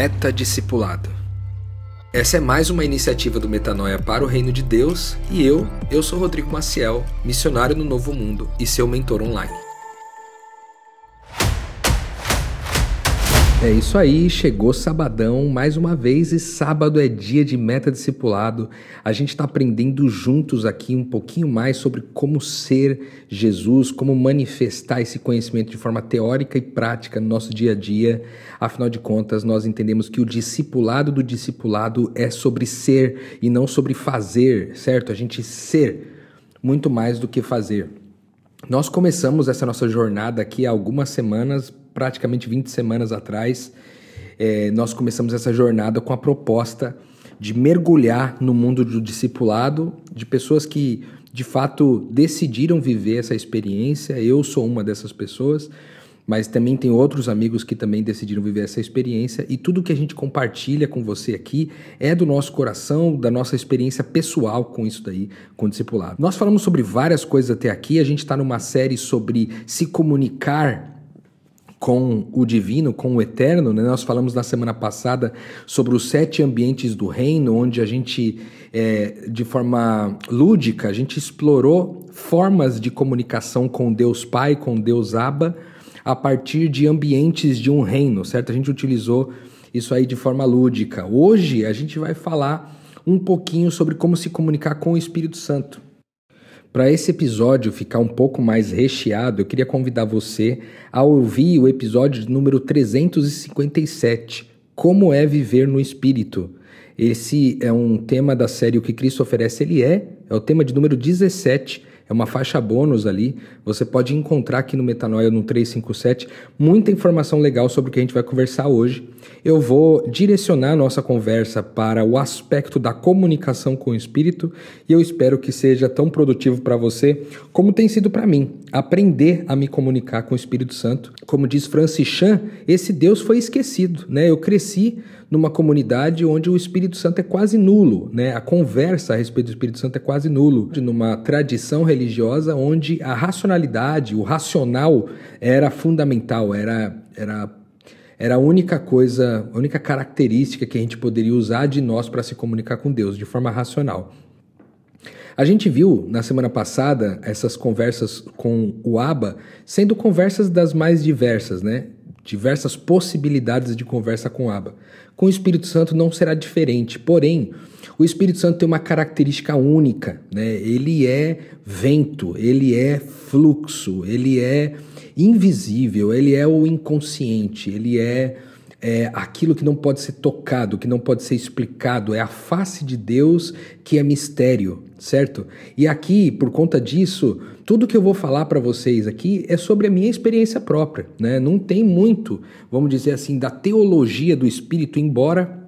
Meta-discipulado. Essa é mais uma iniciativa do Metanoia para o Reino de Deus e eu, eu sou Rodrigo Maciel, missionário no Novo Mundo e seu mentor online. É isso aí, chegou sabadão mais uma vez e sábado é dia de meta discipulado. A gente está aprendendo juntos aqui um pouquinho mais sobre como ser Jesus, como manifestar esse conhecimento de forma teórica e prática no nosso dia a dia. Afinal de contas, nós entendemos que o discipulado do discipulado é sobre ser e não sobre fazer, certo? A gente ser muito mais do que fazer. Nós começamos essa nossa jornada aqui há algumas semanas praticamente 20 semanas atrás, é, nós começamos essa jornada com a proposta de mergulhar no mundo do discipulado, de pessoas que de fato decidiram viver essa experiência. Eu sou uma dessas pessoas, mas também tem outros amigos que também decidiram viver essa experiência. E tudo que a gente compartilha com você aqui é do nosso coração, da nossa experiência pessoal com isso daí, com o discipulado. Nós falamos sobre várias coisas até aqui. A gente está numa série sobre se comunicar com o divino, com o eterno. Né? Nós falamos na semana passada sobre os sete ambientes do reino, onde a gente, é, de forma lúdica, a gente explorou formas de comunicação com Deus Pai, com Deus Abba, a partir de ambientes de um reino, certo? A gente utilizou isso aí de forma lúdica. Hoje a gente vai falar um pouquinho sobre como se comunicar com o Espírito Santo. Para esse episódio ficar um pouco mais recheado, eu queria convidar você a ouvir o episódio número 357, Como é viver no Espírito. Esse é um tema da série O que Cristo oferece, ele é, é o tema de número 17 é uma faixa bônus ali. Você pode encontrar aqui no Metanoia no 357 muita informação legal sobre o que a gente vai conversar hoje. Eu vou direcionar a nossa conversa para o aspecto da comunicação com o Espírito e eu espero que seja tão produtivo para você como tem sido para mim aprender a me comunicar com o Espírito Santo. Como diz Francis Chan, esse Deus foi esquecido, né? Eu cresci numa comunidade onde o Espírito Santo é quase nulo, né? A conversa a respeito do Espírito Santo é quase nulo, numa tradição religiosa onde a racionalidade, o racional era fundamental, era era era a única coisa, a única característica que a gente poderia usar de nós para se comunicar com Deus de forma racional. A gente viu na semana passada essas conversas com o Abba sendo conversas das mais diversas, né? Diversas possibilidades de conversa com Abba. Com o Espírito Santo não será diferente, porém, o Espírito Santo tem uma característica única, né? Ele é vento, ele é fluxo, ele é invisível, ele é o inconsciente, ele é, é aquilo que não pode ser tocado, que não pode ser explicado, é a face de Deus que é mistério, certo? E aqui, por conta disso, tudo que eu vou falar para vocês aqui é sobre a minha experiência própria, né? Não tem muito, vamos dizer assim, da teologia do Espírito, embora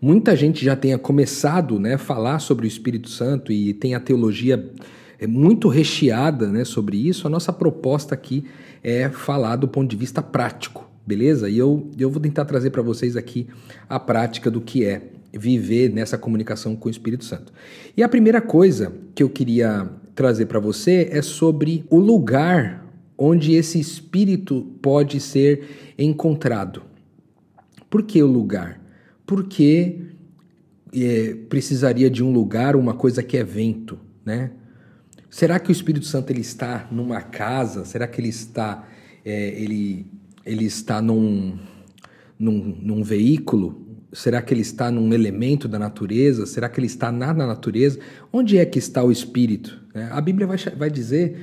muita gente já tenha começado, né, a falar sobre o Espírito Santo e tem a teologia é muito recheada, né, sobre isso. A nossa proposta aqui é falar do ponto de vista prático, beleza? E eu, eu vou tentar trazer para vocês aqui a prática do que é viver nessa comunicação com o Espírito Santo. E a primeira coisa que eu queria trazer para você é sobre o lugar onde esse espírito pode ser encontrado. Por que o lugar? Porque é, precisaria de um lugar, uma coisa que é vento, né? Será que o Espírito Santo ele está numa casa? Será que ele está é, ele, ele está num, num, num veículo? Será que ele está num elemento da natureza? Será que ele está na natureza? Onde é que está o Espírito? É, a Bíblia vai, vai dizer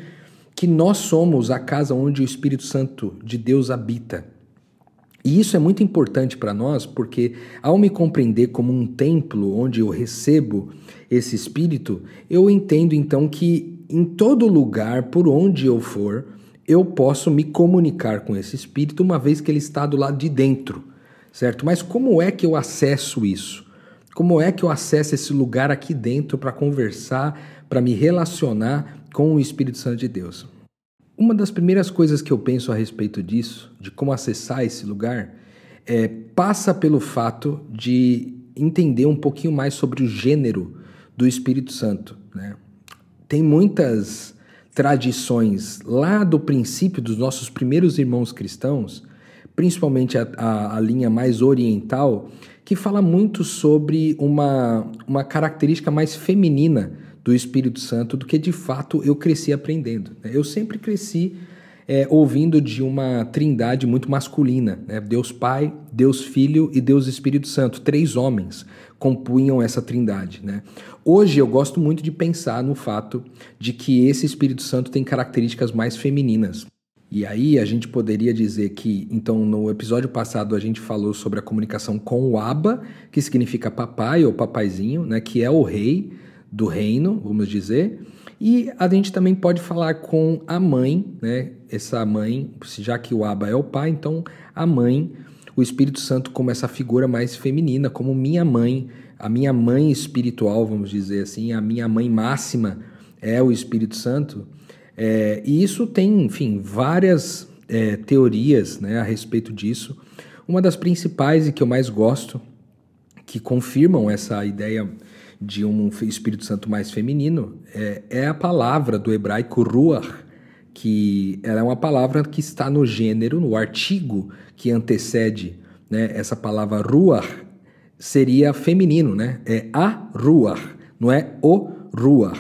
que nós somos a casa onde o Espírito Santo de Deus habita. E isso é muito importante para nós, porque ao me compreender como um templo onde eu recebo esse Espírito, eu entendo então que em todo lugar, por onde eu for, eu posso me comunicar com esse Espírito, uma vez que ele está do lado de dentro certo? Mas como é que eu acesso isso? Como é que eu acesso esse lugar aqui dentro para conversar, para me relacionar com o Espírito Santo de Deus? Uma das primeiras coisas que eu penso a respeito disso, de como acessar esse lugar, é, passa pelo fato de entender um pouquinho mais sobre o gênero do Espírito Santo. Né? Tem muitas tradições lá do princípio dos nossos primeiros irmãos cristãos principalmente a, a, a linha mais oriental, que fala muito sobre uma, uma característica mais feminina do Espírito Santo do que de fato eu cresci aprendendo. Né? Eu sempre cresci é, ouvindo de uma trindade muito masculina, né? Deus Pai, Deus Filho e Deus Espírito Santo, três homens compunham essa trindade. Né? Hoje eu gosto muito de pensar no fato de que esse Espírito Santo tem características mais femininas. E aí a gente poderia dizer que, então, no episódio passado a gente falou sobre a comunicação com o Abba, que significa papai ou papaizinho, né, que é o rei do reino, vamos dizer. E a gente também pode falar com a mãe, né, essa mãe, já que o Abba é o pai, então a mãe, o Espírito Santo como essa figura mais feminina, como minha mãe, a minha mãe espiritual, vamos dizer assim, a minha mãe máxima é o Espírito Santo. É, e isso tem, enfim, várias é, teorias né, a respeito disso. Uma das principais e que eu mais gosto, que confirmam essa ideia de um Espírito Santo mais feminino, é, é a palavra do hebraico ruach, que ela é uma palavra que está no gênero, no artigo que antecede né, essa palavra ruach, seria feminino, né? É a ruach, não é o ruach.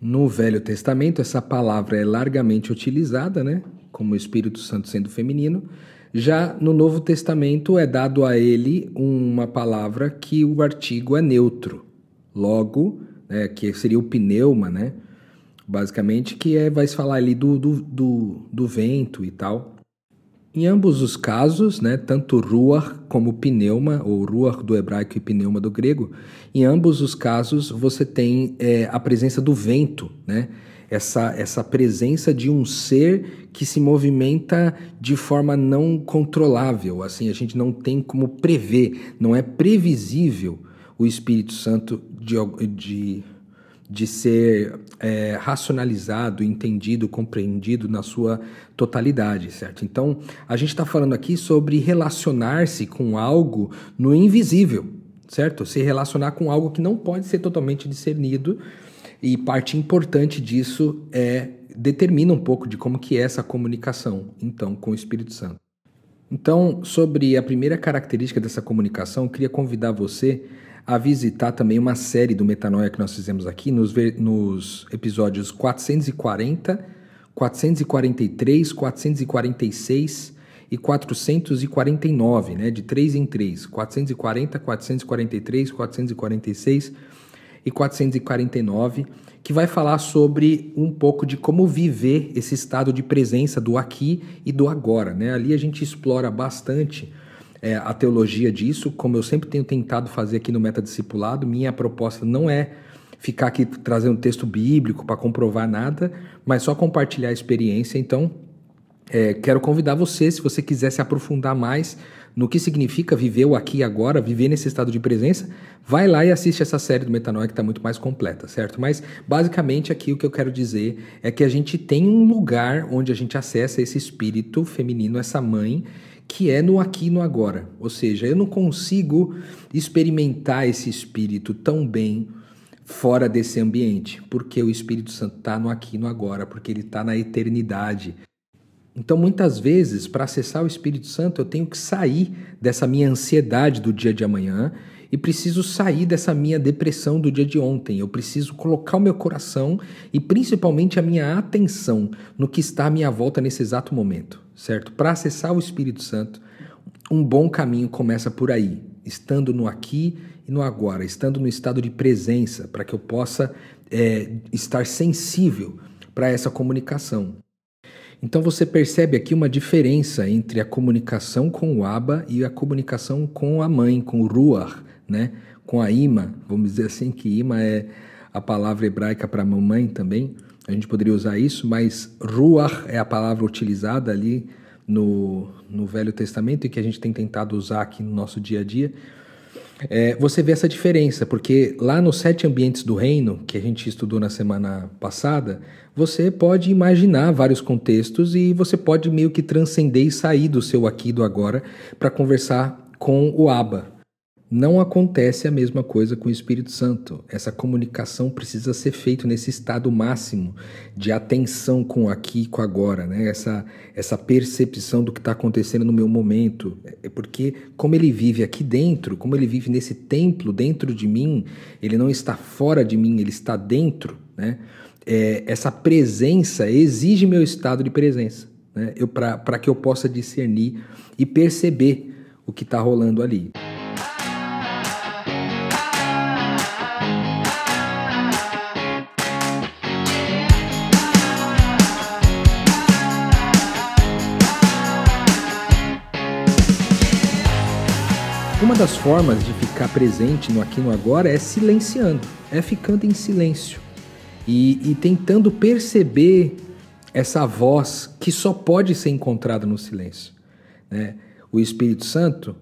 No Velho Testamento, essa palavra é largamente utilizada, né? Como o Espírito Santo sendo feminino. Já no Novo Testamento é dado a ele uma palavra que o artigo é neutro. Logo, né, que seria o pneuma, né? Basicamente, que é, vai se falar ali do, do, do, do vento e tal. Em ambos os casos, né, tanto ruach como pneuma, ou ruach do hebraico e pneuma do grego, em ambos os casos você tem é, a presença do vento, né? Essa, essa presença de um ser que se movimenta de forma não controlável, assim, a gente não tem como prever, não é previsível o Espírito Santo de, de de ser é, racionalizado, entendido, compreendido na sua totalidade, certo? Então, a gente está falando aqui sobre relacionar-se com algo no invisível, certo? Se relacionar com algo que não pode ser totalmente discernido e parte importante disso é determina um pouco de como que é essa comunicação, então, com o Espírito Santo. Então, sobre a primeira característica dessa comunicação, queria convidar você a visitar também uma série do Metanoia que nós fizemos aqui nos, nos episódios 440, 443, 446 e 449, né, de 3 em 3, 440, 443, 446 e 449, que vai falar sobre um pouco de como viver esse estado de presença do aqui e do agora, né? Ali a gente explora bastante é, a teologia disso, como eu sempre tenho tentado fazer aqui no Metadiscipulado. Minha proposta não é ficar aqui trazendo texto bíblico para comprovar nada, mas só compartilhar a experiência. Então, é, quero convidar você, se você quiser se aprofundar mais no que significa viver o aqui e agora, viver nesse estado de presença, vai lá e assiste essa série do Metanoia que está muito mais completa, certo? Mas basicamente aqui o que eu quero dizer é que a gente tem um lugar onde a gente acessa esse espírito feminino, essa mãe, que é no aqui e no agora. Ou seja, eu não consigo experimentar esse espírito tão bem fora desse ambiente, porque o Espírito Santo está no aqui e no agora, porque ele está na eternidade. Então, muitas vezes, para acessar o Espírito Santo, eu tenho que sair dessa minha ansiedade do dia de amanhã e preciso sair dessa minha depressão do dia de ontem. Eu preciso colocar o meu coração e principalmente a minha atenção no que está à minha volta nesse exato momento certo? Para acessar o Espírito Santo, um bom caminho começa por aí, estando no aqui e no agora, estando no estado de presença, para que eu possa é, estar sensível para essa comunicação. Então você percebe aqui uma diferença entre a comunicação com o Abba e a comunicação com a mãe, com o Ruach, né? com a Ima. Vamos dizer assim que Ima é a palavra hebraica para mamãe também a gente poderia usar isso, mas ruach é a palavra utilizada ali no, no Velho Testamento e que a gente tem tentado usar aqui no nosso dia a dia. É, você vê essa diferença, porque lá nos sete ambientes do reino, que a gente estudou na semana passada, você pode imaginar vários contextos e você pode meio que transcender e sair do seu aqui do agora para conversar com o Abba. Não acontece a mesma coisa com o Espírito Santo. Essa comunicação precisa ser feita nesse estado máximo de atenção com aqui e com agora, né? essa, essa percepção do que está acontecendo no meu momento. É porque, como ele vive aqui dentro, como ele vive nesse templo dentro de mim, ele não está fora de mim, ele está dentro. Né? É, essa presença exige meu estado de presença, né? para que eu possa discernir e perceber o que está rolando ali. Das formas de ficar presente no aqui no agora é silenciando, é ficando em silêncio e, e tentando perceber essa voz que só pode ser encontrada no silêncio. Né? O Espírito Santo,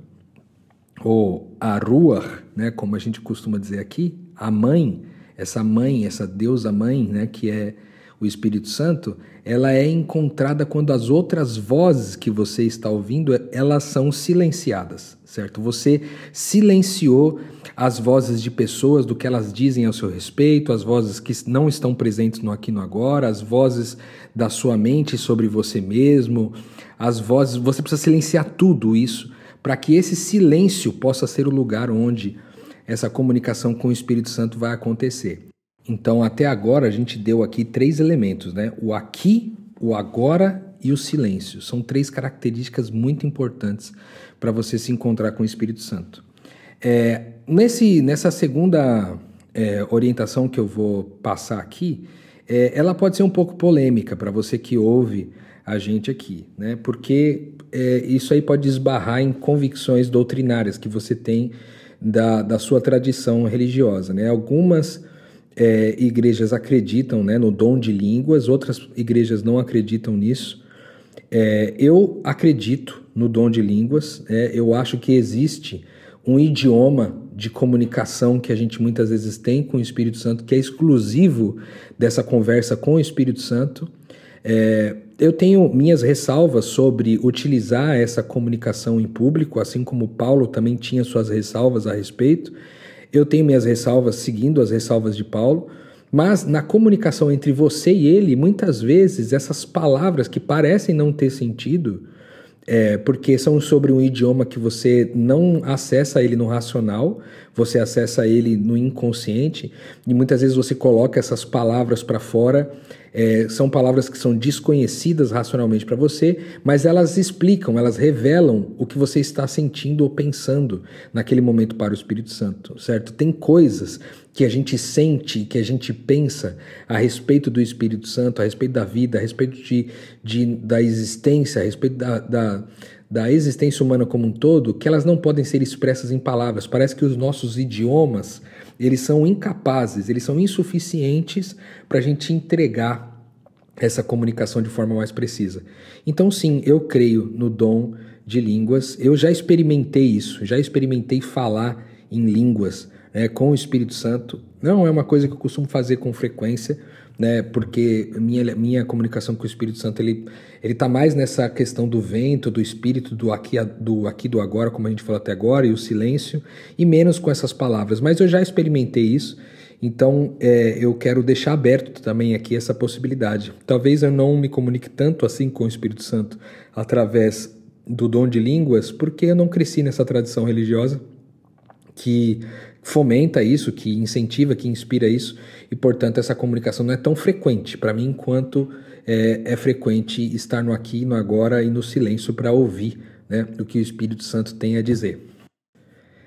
ou a Ruach, né, como a gente costuma dizer aqui, a mãe, essa mãe, essa deusa mãe, né, que é o Espírito Santo, ela é encontrada quando as outras vozes que você está ouvindo, elas são silenciadas, certo? Você silenciou as vozes de pessoas do que elas dizem ao seu respeito, as vozes que não estão presentes no aqui no agora, as vozes da sua mente sobre você mesmo, as vozes, você precisa silenciar tudo isso para que esse silêncio possa ser o lugar onde essa comunicação com o Espírito Santo vai acontecer. Então, até agora, a gente deu aqui três elementos, né? O aqui, o agora e o silêncio. São três características muito importantes para você se encontrar com o Espírito Santo. É, nesse, nessa segunda é, orientação que eu vou passar aqui, é, ela pode ser um pouco polêmica para você que ouve a gente aqui, né? Porque é, isso aí pode esbarrar em convicções doutrinárias que você tem da, da sua tradição religiosa, né? Algumas é, igrejas acreditam né, no dom de línguas, outras igrejas não acreditam nisso. É, eu acredito no dom de línguas, é, eu acho que existe um idioma de comunicação que a gente muitas vezes tem com o Espírito Santo, que é exclusivo dessa conversa com o Espírito Santo. É, eu tenho minhas ressalvas sobre utilizar essa comunicação em público, assim como Paulo também tinha suas ressalvas a respeito. Eu tenho minhas ressalvas seguindo as ressalvas de Paulo, mas na comunicação entre você e ele, muitas vezes essas palavras que parecem não ter sentido, é, porque são sobre um idioma que você não acessa ele no racional, você acessa ele no inconsciente, e muitas vezes você coloca essas palavras para fora é, são palavras que são desconhecidas racionalmente para você, mas elas explicam, elas revelam o que você está sentindo ou pensando naquele momento para o Espírito Santo, certo? Tem coisas que a gente sente, que a gente pensa a respeito do Espírito Santo, a respeito da vida, a respeito de, de da existência, a respeito da, da da existência humana como um todo, que elas não podem ser expressas em palavras. Parece que os nossos idiomas eles são incapazes, eles são insuficientes para a gente entregar essa comunicação de forma mais precisa. Então, sim, eu creio no dom de línguas. Eu já experimentei isso, já experimentei falar em línguas né, com o Espírito Santo. Não é uma coisa que eu costumo fazer com frequência, né? Porque minha, minha comunicação com o Espírito Santo ele ele está mais nessa questão do vento, do espírito, do aqui do aqui do agora, como a gente falou até agora, e o silêncio, e menos com essas palavras. Mas eu já experimentei isso. Então, é, eu quero deixar aberto também aqui essa possibilidade. Talvez eu não me comunique tanto assim com o Espírito Santo através do dom de línguas, porque eu não cresci nessa tradição religiosa que fomenta isso, que incentiva, que inspira isso, e portanto essa comunicação não é tão frequente para mim quanto é, é, frequente estar no aqui, no agora e no silêncio para ouvir né, o que o Espírito Santo tem a dizer.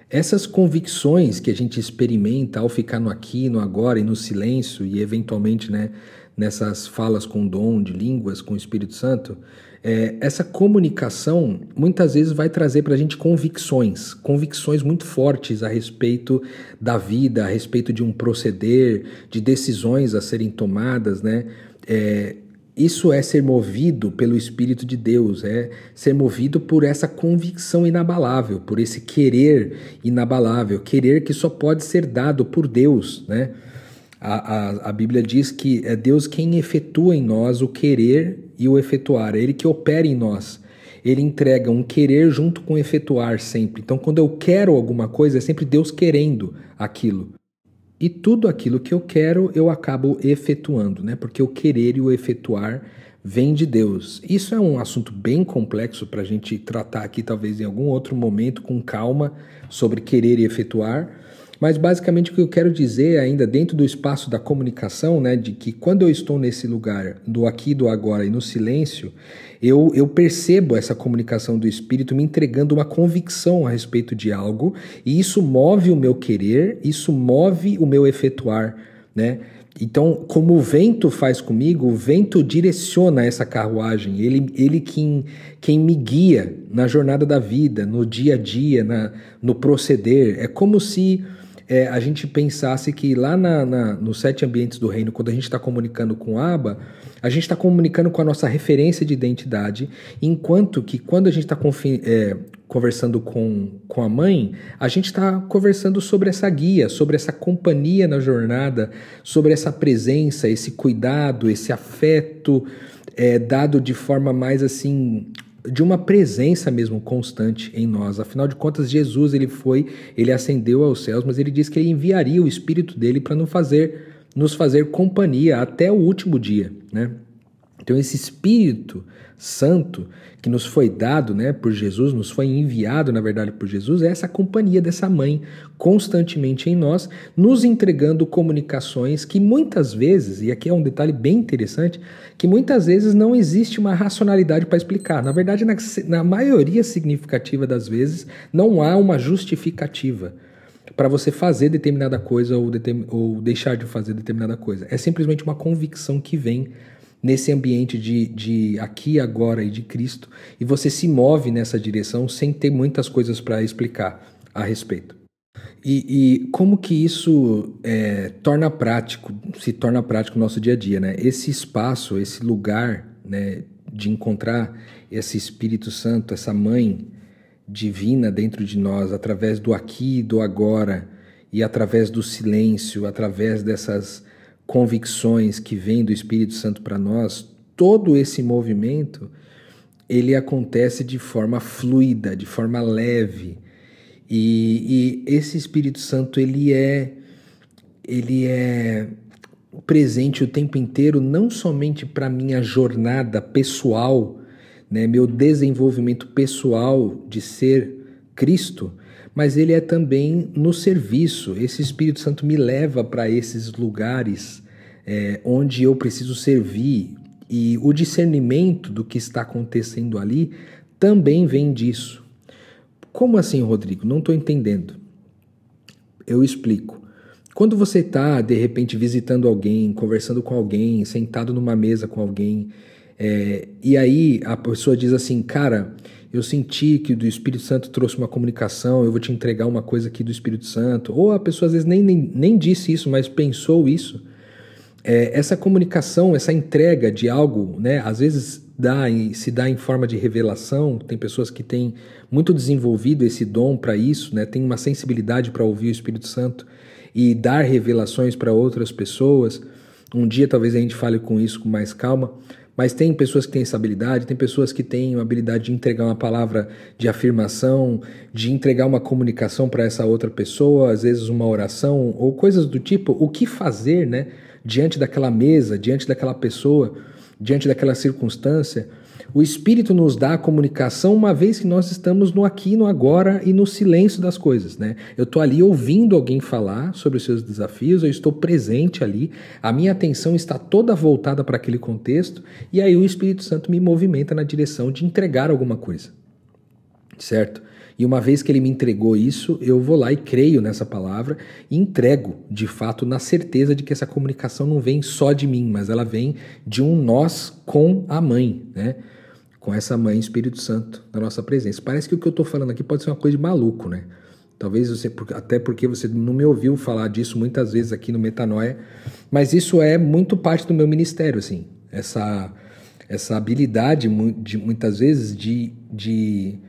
Essas convicções que a gente experimenta ao ficar no aqui, no agora e no silêncio, e eventualmente né, nessas falas com dom de línguas com o Espírito Santo, é, essa comunicação muitas vezes vai trazer para a gente convicções, convicções muito fortes a respeito da vida, a respeito de um proceder, de decisões a serem tomadas, né? É, isso é ser movido pelo Espírito de Deus, é ser movido por essa convicção inabalável, por esse querer inabalável, querer que só pode ser dado por Deus, né? A, a, a Bíblia diz que é Deus quem efetua em nós o querer e o efetuar, é Ele que opera em nós ele entrega um querer junto com efetuar sempre. Então, quando eu quero alguma coisa, é sempre Deus querendo aquilo. E tudo aquilo que eu quero, eu acabo efetuando, né? Porque o querer e o efetuar vem de Deus. Isso é um assunto bem complexo para a gente tratar aqui, talvez em algum outro momento, com calma, sobre querer e efetuar. Mas basicamente o que eu quero dizer ainda dentro do espaço da comunicação, né, de que quando eu estou nesse lugar do aqui, do agora e no silêncio, eu, eu percebo essa comunicação do espírito me entregando uma convicção a respeito de algo, e isso move o meu querer, isso move o meu efetuar, né? Então, como o vento faz comigo, o vento direciona essa carruagem, ele, ele quem, quem me guia na jornada da vida, no dia a dia, na, no proceder. É como se é, a gente pensasse que lá na, na, nos sete ambientes do reino, quando a gente está comunicando com Aba, a gente está comunicando com a nossa referência de identidade, enquanto que quando a gente está é, conversando com, com a mãe, a gente está conversando sobre essa guia, sobre essa companhia na jornada, sobre essa presença, esse cuidado, esse afeto é, dado de forma mais assim de uma presença mesmo constante em nós. Afinal de contas, Jesus ele foi, ele ascendeu aos céus, mas ele disse que ele enviaria o Espírito dele para nos fazer, nos fazer companhia até o último dia, né? Então esse Espírito Santo que nos foi dado, né, por Jesus, nos foi enviado, na verdade, por Jesus, é essa companhia dessa mãe constantemente em nós, nos entregando comunicações que muitas vezes, e aqui é um detalhe bem interessante, que muitas vezes não existe uma racionalidade para explicar. Na verdade, na, na maioria significativa das vezes, não há uma justificativa para você fazer determinada coisa ou, ou deixar de fazer determinada coisa. É simplesmente uma convicção que vem nesse ambiente de, de aqui, agora e de Cristo, e você se move nessa direção sem ter muitas coisas para explicar a respeito. E, e, como que isso é, torna prático, se torna prático no nosso dia a dia, né? Esse espaço, esse lugar, né, de encontrar esse Espírito Santo, essa mãe divina dentro de nós, através do aqui e do agora, e através do silêncio, através dessas convicções que vêm do Espírito Santo para nós, todo esse movimento ele acontece de forma fluida, de forma leve. E, e esse Espírito Santo ele é ele é presente o tempo inteiro não somente para minha jornada pessoal, né, meu desenvolvimento pessoal de ser Cristo, mas ele é também no serviço. Esse Espírito Santo me leva para esses lugares é, onde eu preciso servir e o discernimento do que está acontecendo ali também vem disso. Como assim, Rodrigo? Não estou entendendo. Eu explico. Quando você está, de repente, visitando alguém, conversando com alguém, sentado numa mesa com alguém, é, e aí a pessoa diz assim, cara, eu senti que do Espírito Santo trouxe uma comunicação, eu vou te entregar uma coisa aqui do Espírito Santo. Ou a pessoa às vezes nem, nem, nem disse isso, mas pensou isso. É, essa comunicação, essa entrega de algo, né, às vezes dá, se dá em forma de revelação. Tem pessoas que têm muito desenvolvido esse dom para isso, né, tem uma sensibilidade para ouvir o Espírito Santo e dar revelações para outras pessoas. Um dia talvez a gente fale com isso com mais calma, mas tem pessoas que têm essa habilidade, tem pessoas que têm a habilidade de entregar uma palavra de afirmação, de entregar uma comunicação para essa outra pessoa, às vezes uma oração ou coisas do tipo. O que fazer, né, diante daquela mesa, diante daquela pessoa, diante daquela circunstância? O Espírito nos dá a comunicação uma vez que nós estamos no aqui, no agora e no silêncio das coisas, né? Eu estou ali ouvindo alguém falar sobre os seus desafios, eu estou presente ali, a minha atenção está toda voltada para aquele contexto e aí o Espírito Santo me movimenta na direção de entregar alguma coisa, certo? E uma vez que ele me entregou isso, eu vou lá e creio nessa palavra e entrego, de fato, na certeza de que essa comunicação não vem só de mim, mas ela vem de um nós com a mãe, né? Com essa mãe Espírito Santo na nossa presença. Parece que o que eu estou falando aqui pode ser uma coisa de maluco, né? Talvez você, até porque você não me ouviu falar disso muitas vezes aqui no Metanoia, mas isso é muito parte do meu ministério, assim. Essa, essa habilidade, de, muitas vezes, de, de,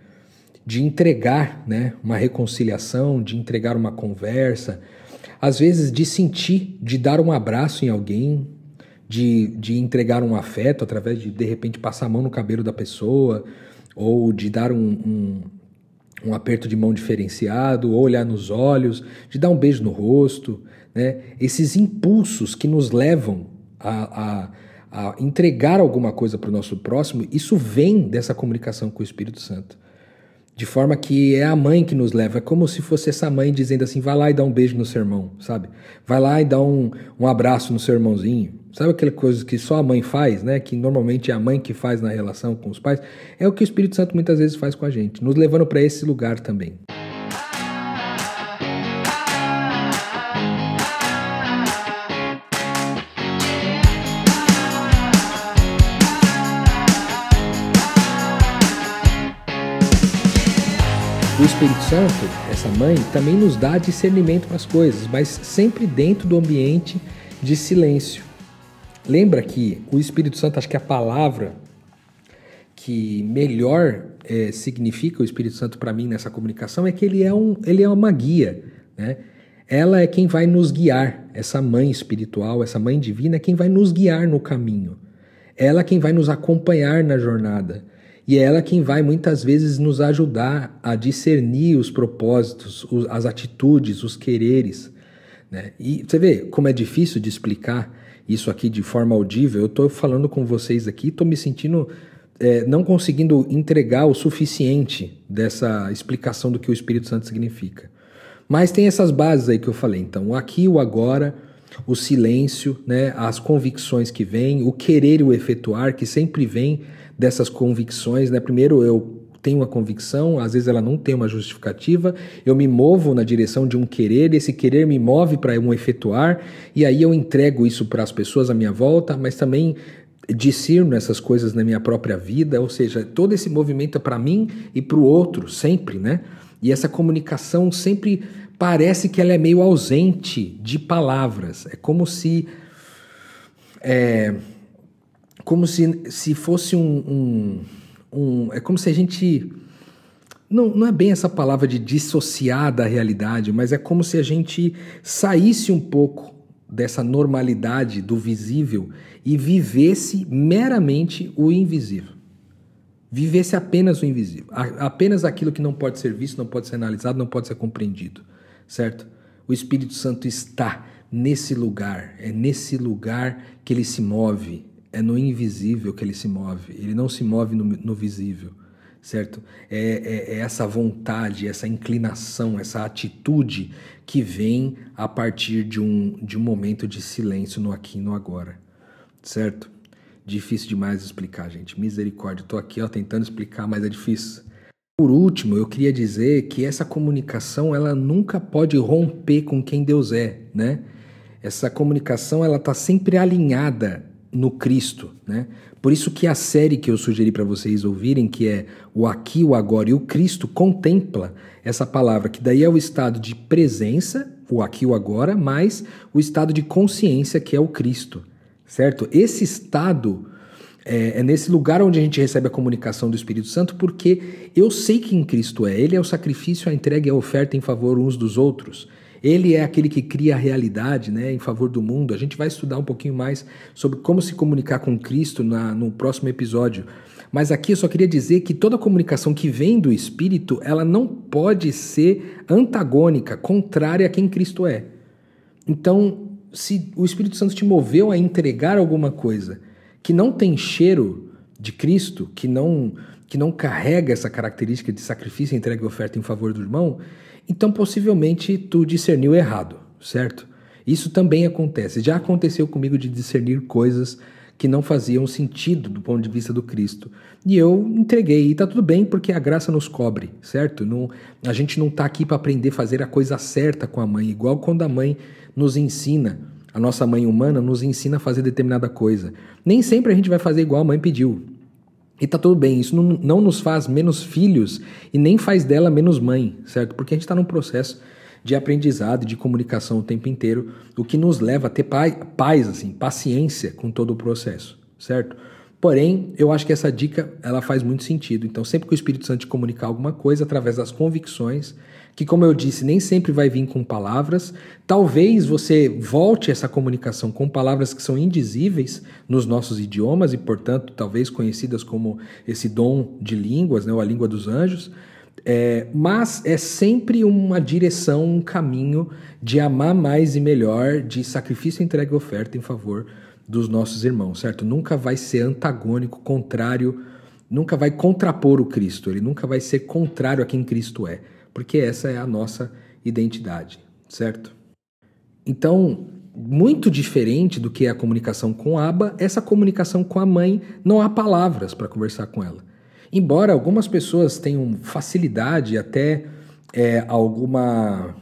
de entregar né, uma reconciliação, de entregar uma conversa, às vezes de sentir, de dar um abraço em alguém, de, de entregar um afeto através de, de repente, passar a mão no cabelo da pessoa, ou de dar um, um, um aperto de mão diferenciado, ou olhar nos olhos, de dar um beijo no rosto, né? Esses impulsos que nos levam a, a, a entregar alguma coisa para o nosso próximo, isso vem dessa comunicação com o Espírito Santo. De forma que é a mãe que nos leva. É como se fosse essa mãe dizendo assim: vai lá e dá um beijo no seu irmão, sabe? Vai lá e dá um, um abraço no seu irmãozinho. Sabe aquela coisa que só a mãe faz, né? Que normalmente é a mãe que faz na relação com os pais? É o que o Espírito Santo muitas vezes faz com a gente, nos levando para esse lugar também. O Espírito Santo, essa mãe, também nos dá discernimento para as coisas, mas sempre dentro do ambiente de silêncio. Lembra que o Espírito Santo, acho que a palavra que melhor é, significa o Espírito Santo para mim nessa comunicação é que ele é, um, ele é uma guia. Né? Ela é quem vai nos guiar, essa mãe espiritual, essa mãe divina é quem vai nos guiar no caminho. Ela é quem vai nos acompanhar na jornada. E é ela quem vai muitas vezes nos ajudar a discernir os propósitos, as atitudes, os quereres. Né? E você vê como é difícil de explicar isso aqui de forma audível. Eu estou falando com vocês aqui, estou me sentindo é, não conseguindo entregar o suficiente dessa explicação do que o Espírito Santo significa. Mas tem essas bases aí que eu falei. Então, o aqui, o agora, o silêncio, né, as convicções que vêm, o querer e o efetuar, que sempre vem dessas convicções, né? Primeiro eu tenho uma convicção, às vezes ela não tem uma justificativa, eu me movo na direção de um querer, esse querer me move para um efetuar, e aí eu entrego isso para as pessoas à minha volta, mas também discerno essas coisas na minha própria vida, ou seja, todo esse movimento é para mim e para o outro, sempre, né? E essa comunicação sempre parece que ela é meio ausente de palavras, é como se. É, como se, se fosse um, um, um, É como se a gente. Não, não é bem essa palavra de dissociar da realidade, mas é como se a gente saísse um pouco dessa normalidade do visível e vivesse meramente o invisível. Vivesse apenas o invisível, apenas aquilo que não pode ser visto, não pode ser analisado, não pode ser compreendido, certo? O Espírito Santo está nesse lugar, é nesse lugar que ele se move, é no invisível que ele se move, ele não se move no, no visível, certo? É, é, é, essa vontade, essa inclinação, essa atitude que vem a partir de um, de um momento de silêncio no aqui e no agora, certo? Difícil demais explicar, gente. Misericórdia, estou aqui ó, tentando explicar, mas é difícil. Por último, eu queria dizer que essa comunicação ela nunca pode romper com quem Deus é, né? Essa comunicação ela está sempre alinhada no Cristo, né? Por isso que a série que eu sugeri para vocês ouvirem, que é o aqui, o agora e o Cristo, contempla essa palavra, que daí é o estado de presença, o aqui, o agora, mais o estado de consciência, que é o Cristo, certo? Esse estado é, é nesse lugar onde a gente recebe a comunicação do Espírito Santo, porque eu sei quem Cristo é. Ele é o sacrifício, a entrega e a oferta em favor uns dos outros. Ele é aquele que cria a realidade né, em favor do mundo. A gente vai estudar um pouquinho mais sobre como se comunicar com Cristo na, no próximo episódio. Mas aqui eu só queria dizer que toda comunicação que vem do Espírito, ela não pode ser antagônica, contrária a quem Cristo é. Então, se o Espírito Santo te moveu a entregar alguma coisa que não tem cheiro de Cristo, que não que não carrega essa característica de sacrifício, entrega e oferta em favor do irmão, então possivelmente tu discerniu errado, certo? Isso também acontece. Já aconteceu comigo de discernir coisas que não faziam sentido do ponto de vista do Cristo. E eu entreguei, e tá tudo bem, porque a graça nos cobre, certo? Não, a gente não tá aqui para aprender a fazer a coisa certa com a mãe, igual quando a mãe nos ensina, a nossa mãe humana nos ensina a fazer determinada coisa. Nem sempre a gente vai fazer igual a mãe pediu. E tá tudo bem, isso não, não nos faz menos filhos e nem faz dela menos mãe, certo? Porque a gente está num processo de aprendizado de comunicação o tempo inteiro, o que nos leva a ter paz, assim, paciência com todo o processo, certo? Porém, eu acho que essa dica ela faz muito sentido. Então, sempre que o Espírito Santo te comunicar alguma coisa através das convicções, que como eu disse, nem sempre vai vir com palavras, talvez você volte essa comunicação com palavras que são indizíveis nos nossos idiomas e, portanto, talvez conhecidas como esse dom de línguas, né, ou a língua dos anjos. É, mas é sempre uma direção, um caminho de amar mais e melhor, de sacrifício, entrega e oferta em favor dos nossos irmãos, certo? Nunca vai ser antagônico, contrário, nunca vai contrapor o Cristo, ele nunca vai ser contrário a quem Cristo é, porque essa é a nossa identidade, certo? Então, muito diferente do que é a comunicação com Aba, essa comunicação com a mãe não há palavras para conversar com ela. Embora algumas pessoas tenham facilidade até é, alguma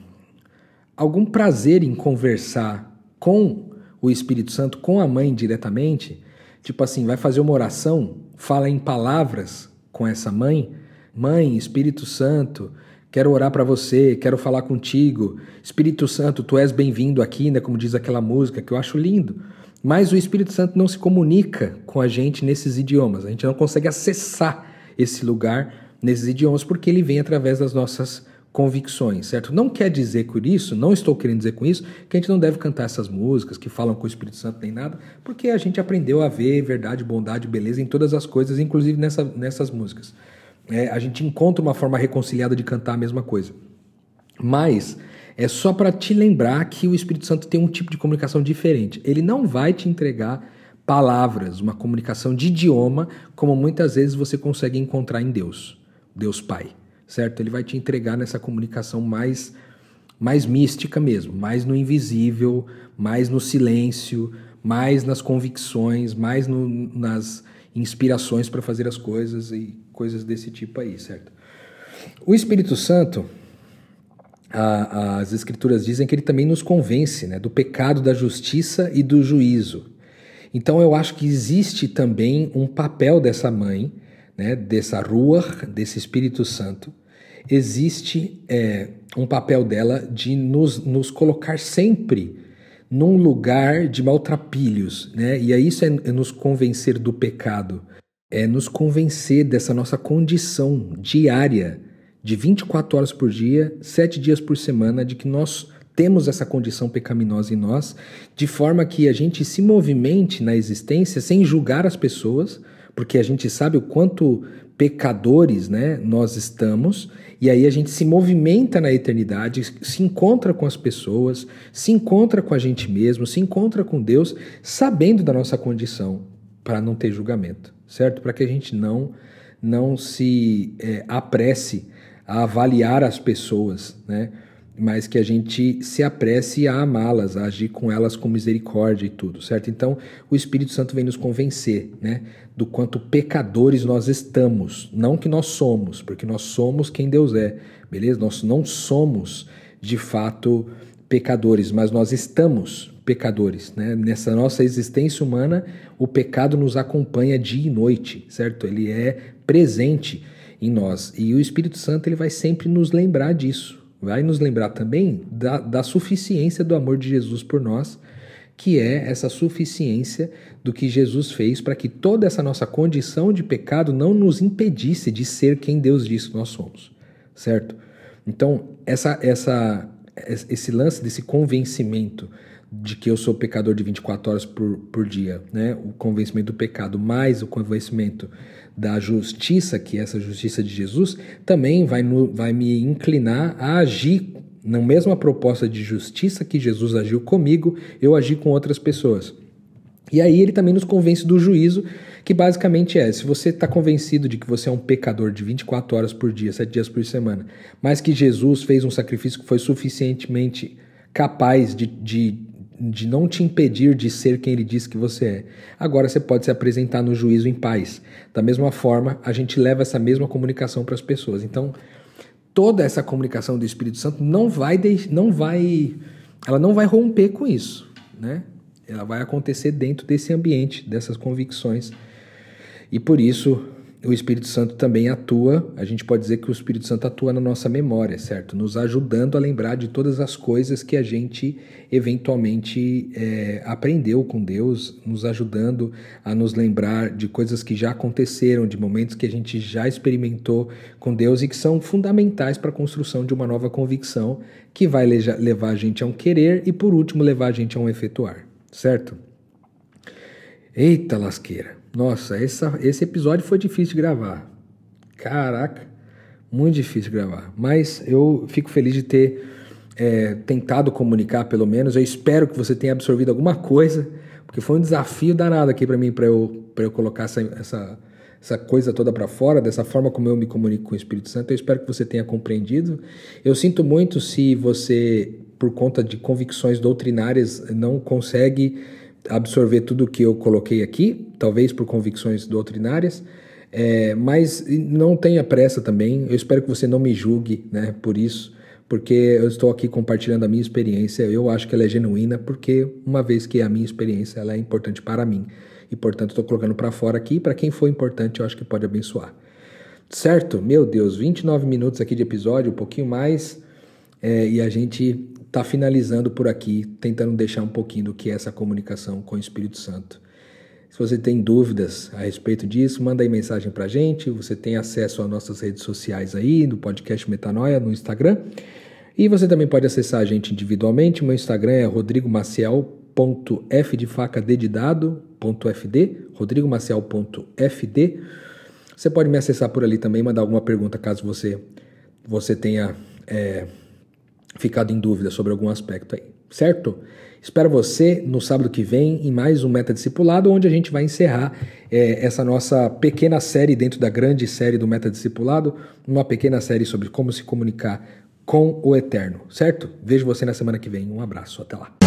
algum prazer em conversar com o Espírito Santo com a mãe diretamente, tipo assim, vai fazer uma oração, fala em palavras com essa mãe, mãe, Espírito Santo, quero orar para você, quero falar contigo. Espírito Santo, tu és bem-vindo aqui, né, como diz aquela música que eu acho lindo. Mas o Espírito Santo não se comunica com a gente nesses idiomas. A gente não consegue acessar esse lugar nesses idiomas porque ele vem através das nossas convicções, certo? Não quer dizer com isso, não estou querendo dizer com isso, que a gente não deve cantar essas músicas que falam com o Espírito Santo nem nada, porque a gente aprendeu a ver verdade, bondade, beleza em todas as coisas, inclusive nessa, nessas músicas. É, a gente encontra uma forma reconciliada de cantar a mesma coisa. Mas é só para te lembrar que o Espírito Santo tem um tipo de comunicação diferente. Ele não vai te entregar palavras, uma comunicação de idioma, como muitas vezes você consegue encontrar em Deus, Deus Pai certo? Ele vai te entregar nessa comunicação mais mais mística mesmo, mais no invisível, mais no silêncio, mais nas convicções, mais no, nas inspirações para fazer as coisas e coisas desse tipo aí, certo? O Espírito Santo, a, as Escrituras dizem que ele também nos convence né, do pecado, da justiça e do juízo. Então eu acho que existe também um papel dessa mãe, né, dessa rua, desse Espírito Santo, existe é, um papel dela de nos, nos colocar sempre num lugar de maltrapilhos, né? E aí isso é, é nos convencer do pecado, é nos convencer dessa nossa condição diária de 24 horas por dia, 7 dias por semana, de que nós temos essa condição pecaminosa em nós, de forma que a gente se movimente na existência sem julgar as pessoas, porque a gente sabe o quanto pecadores né, nós estamos, e aí a gente se movimenta na eternidade, se encontra com as pessoas, se encontra com a gente mesmo, se encontra com Deus, sabendo da nossa condição, para não ter julgamento, certo? Para que a gente não, não se é, apresse a avaliar as pessoas, né? Mas que a gente se apresse a amá-las, a agir com elas com misericórdia e tudo, certo? Então, o Espírito Santo vem nos convencer, né, do quanto pecadores nós estamos, não que nós somos, porque nós somos quem Deus é, beleza? Nós não somos de fato pecadores, mas nós estamos pecadores, né? Nessa nossa existência humana, o pecado nos acompanha dia e noite, certo? Ele é presente em nós. E o Espírito Santo ele vai sempre nos lembrar disso, vai nos lembrar também da, da suficiência do amor de Jesus por nós, que é essa suficiência do que Jesus fez para que toda essa nossa condição de pecado não nos impedisse de ser quem Deus diz que nós somos, certo? Então, essa, essa, esse lance desse convencimento de que eu sou pecador de 24 horas por, por dia, né? O convencimento do pecado mais o convencimento da justiça, que é essa justiça de Jesus, também vai, no, vai me inclinar a agir na mesma proposta de justiça que Jesus agiu comigo, eu agi com outras pessoas. E aí ele também nos convence do juízo, que basicamente é: se você está convencido de que você é um pecador de 24 horas por dia, 7 dias por semana, mas que Jesus fez um sacrifício que foi suficientemente capaz de, de de não te impedir de ser quem ele disse que você é. Agora você pode se apresentar no juízo em paz. Da mesma forma, a gente leva essa mesma comunicação para as pessoas. Então, toda essa comunicação do Espírito Santo não vai não vai ela não vai romper com isso, né? Ela vai acontecer dentro desse ambiente, dessas convicções. E por isso o Espírito Santo também atua, a gente pode dizer que o Espírito Santo atua na nossa memória, certo? Nos ajudando a lembrar de todas as coisas que a gente eventualmente é, aprendeu com Deus, nos ajudando a nos lembrar de coisas que já aconteceram, de momentos que a gente já experimentou com Deus e que são fundamentais para a construção de uma nova convicção que vai levar a gente a um querer e, por último, levar a gente a um efetuar, certo? Eita lasqueira! Nossa, essa, esse episódio foi difícil de gravar. Caraca, muito difícil de gravar. Mas eu fico feliz de ter é, tentado comunicar, pelo menos. Eu espero que você tenha absorvido alguma coisa, porque foi um desafio danado aqui para mim, para eu, eu colocar essa, essa, essa coisa toda para fora, dessa forma como eu me comunico com o Espírito Santo. Eu espero que você tenha compreendido. Eu sinto muito se você, por conta de convicções doutrinárias, não consegue absorver tudo que eu coloquei aqui, talvez por convicções doutrinárias, é, mas não tenha pressa também. Eu espero que você não me julgue né, por isso, porque eu estou aqui compartilhando a minha experiência. Eu acho que ela é genuína, porque uma vez que a minha experiência ela é importante para mim e portanto estou colocando para fora aqui. Para quem for importante, eu acho que pode abençoar. Certo? Meu Deus, 29 minutos aqui de episódio, um pouquinho mais, é, e a gente está finalizando por aqui, tentando deixar um pouquinho do que é essa comunicação com o Espírito Santo. Se você tem dúvidas a respeito disso, manda aí mensagem para a gente. Você tem acesso às nossas redes sociais aí, no podcast Metanoia, no Instagram. E você também pode acessar a gente individualmente. Meu Instagram é rodrigomaciel.f de faca d .fd, rodrigomaciel.fd. Você pode me acessar por ali também, mandar alguma pergunta caso você, você tenha é, ficado em dúvida sobre algum aspecto aí, certo? Espero você no sábado que vem em mais um Meta Discipulado, onde a gente vai encerrar é, essa nossa pequena série dentro da grande série do Meta Discipulado, uma pequena série sobre como se comunicar com o Eterno, certo? Vejo você na semana que vem. Um abraço, até lá.